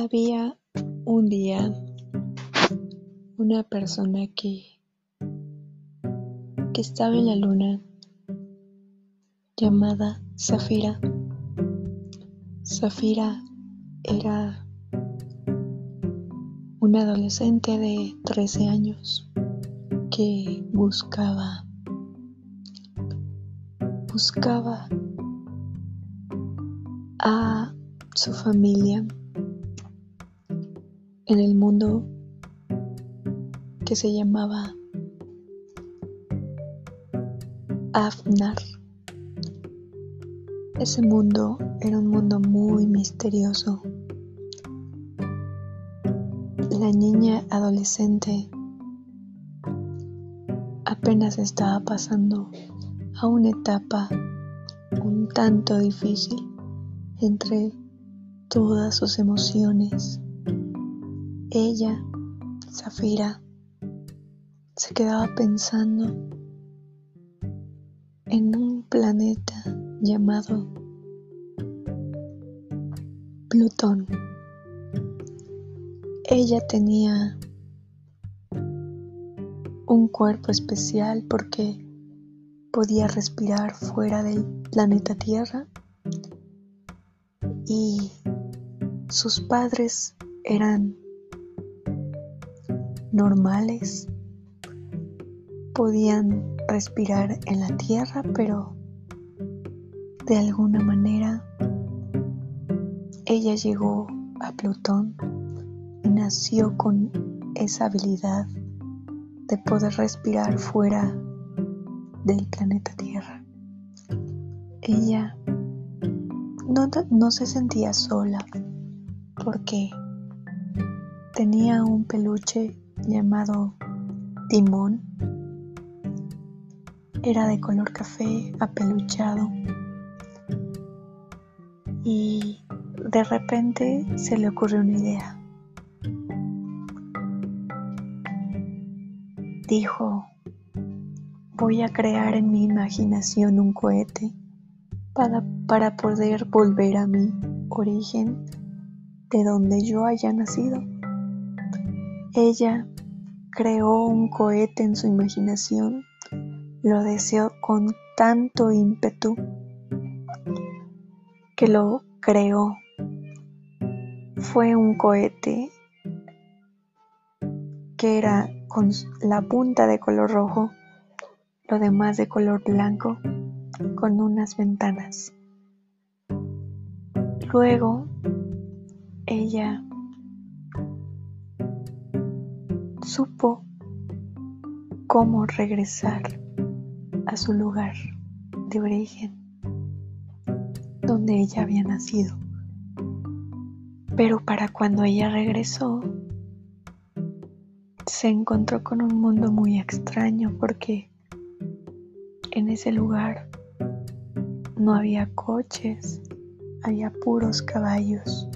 Había un día una persona que, que estaba en la luna llamada Zafira. Zafira era una adolescente de 13 años que buscaba buscaba a su familia en el mundo que se llamaba Afnar. Ese mundo era un mundo muy misterioso. La niña adolescente apenas estaba pasando a una etapa un tanto difícil entre todas sus emociones ella, Zafira, se quedaba pensando en un planeta llamado Plutón. Ella tenía un cuerpo especial porque podía respirar fuera del planeta Tierra y sus padres eran normales podían respirar en la tierra, pero de alguna manera ella llegó a Plutón y nació con esa habilidad de poder respirar fuera del planeta Tierra. Ella no, no se sentía sola porque tenía un peluche llamado Timón. Era de color café apeluchado y de repente se le ocurrió una idea. Dijo, voy a crear en mi imaginación un cohete para, para poder volver a mi origen de donde yo haya nacido. Ella creó un cohete en su imaginación, lo deseó con tanto ímpetu que lo creó. Fue un cohete que era con la punta de color rojo, lo demás de color blanco, con unas ventanas. Luego, ella supo cómo regresar a su lugar de origen, donde ella había nacido. Pero para cuando ella regresó, se encontró con un mundo muy extraño porque en ese lugar no había coches, había puros caballos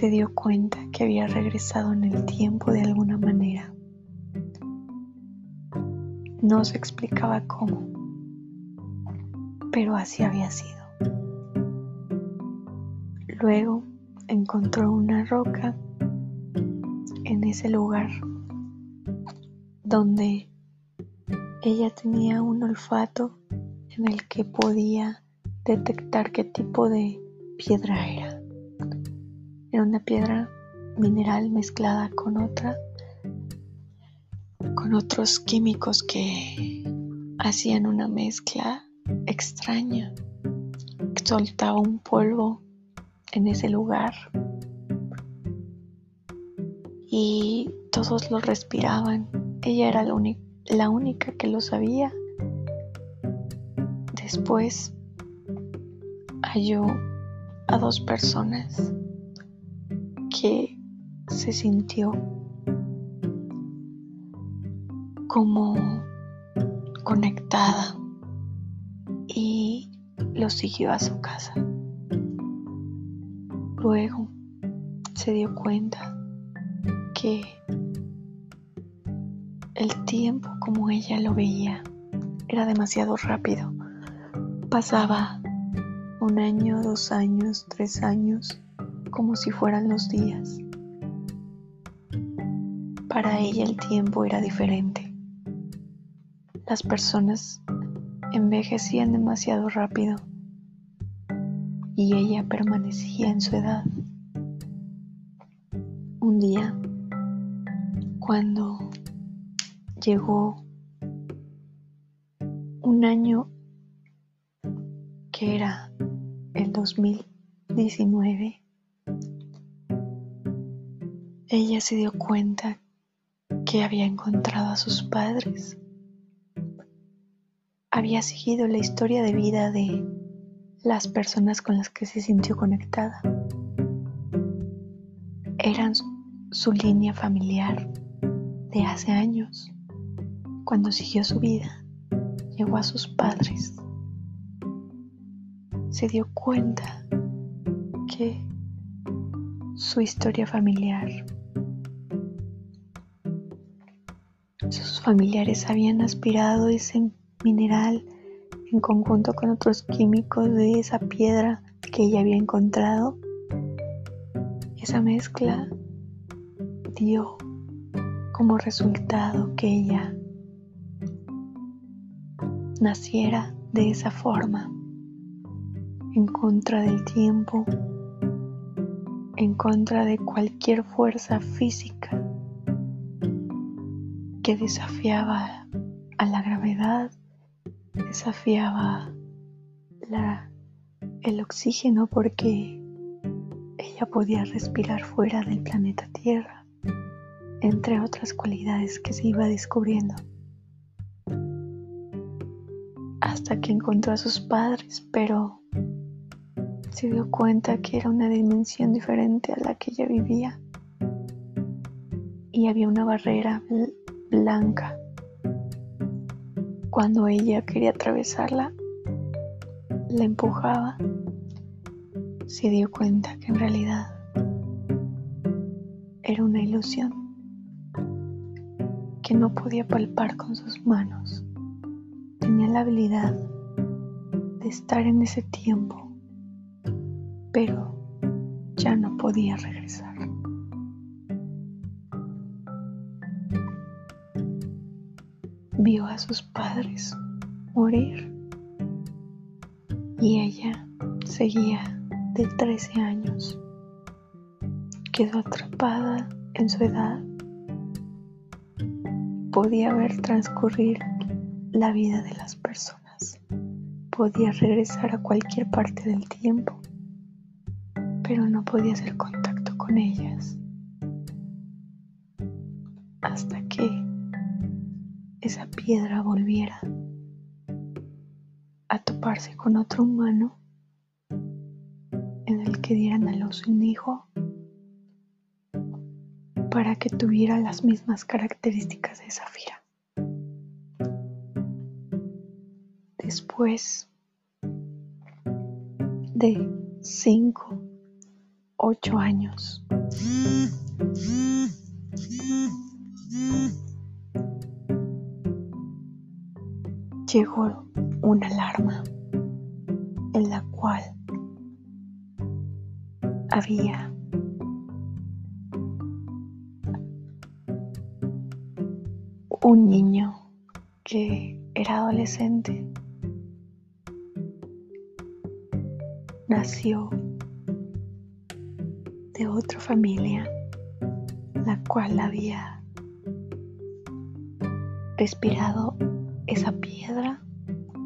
se dio cuenta había regresado en el tiempo de alguna manera. No se explicaba cómo, pero así había sido. Luego encontró una roca en ese lugar donde ella tenía un olfato en el que podía detectar qué tipo de piedra era. Era una piedra mineral mezclada con otra, con otros químicos que hacían una mezcla extraña. Soltaba un polvo en ese lugar y todos lo respiraban. Ella era la, la única que lo sabía. Después halló a dos personas que se sintió como conectada y lo siguió a su casa. Luego se dio cuenta que el tiempo como ella lo veía era demasiado rápido. Pasaba un año, dos años, tres años como si fueran los días. Para ella el tiempo era diferente. Las personas envejecían demasiado rápido y ella permanecía en su edad. Un día, cuando llegó un año que era el 2019, ella se dio cuenta que había encontrado a sus padres. Había seguido la historia de vida de las personas con las que se sintió conectada. Eran su línea familiar de hace años. Cuando siguió su vida, llegó a sus padres se dio cuenta que su historia familiar, sus familiares habían aspirado ese mineral en conjunto con otros químicos de esa piedra que ella había encontrado. Esa mezcla dio como resultado que ella naciera de esa forma en contra del tiempo, en contra de cualquier fuerza física que desafiaba a la gravedad, desafiaba el oxígeno porque ella podía respirar fuera del planeta Tierra, entre otras cualidades que se iba descubriendo. Hasta que encontró a sus padres, pero se dio cuenta que era una dimensión diferente a la que ella vivía y había una barrera blanca. Cuando ella quería atravesarla, la empujaba, se dio cuenta que en realidad era una ilusión que no podía palpar con sus manos. Tenía la habilidad de estar en ese tiempo pero ya no podía regresar. Vio a sus padres morir y ella seguía de 13 años. Quedó atrapada en su edad. Podía ver transcurrir la vida de las personas. Podía regresar a cualquier parte del tiempo pero no podía hacer contacto con ellas piedra volviera a toparse con otro humano en el que dieran a luz un hijo para que tuviera las mismas características de Zafira. Después de cinco ocho años. Llegó una alarma en la cual había un niño que era adolescente. Nació de otra familia, la cual había respirado esa piedra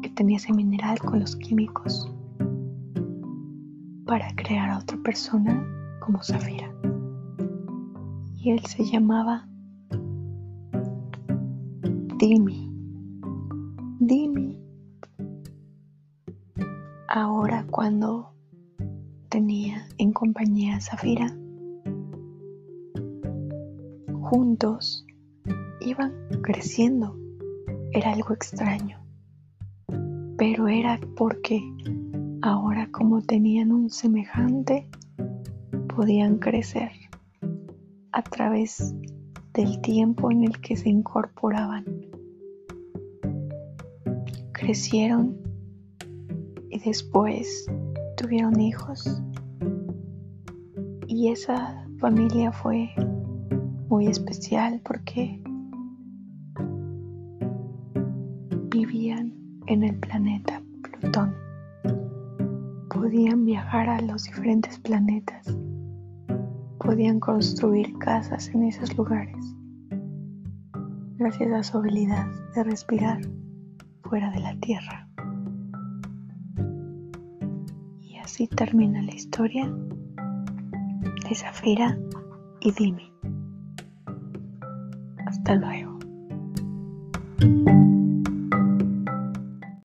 que tenía ese mineral con los químicos para crear a otra persona como Zafira. Y él se llamaba Dimi. Dimi. Ahora cuando tenía en compañía a Zafira. Juntos iban creciendo. Era algo extraño. Pero era porque ahora como tenían un semejante, podían crecer a través del tiempo en el que se incorporaban. Crecieron y después tuvieron hijos Y esa familia fue muy especial porque en el planeta Plutón. Podían viajar a los diferentes planetas. Podían construir casas en esos lugares. Gracias a su habilidad de respirar fuera de la Tierra. Y así termina la historia de Zafira y Dimi. Hasta luego.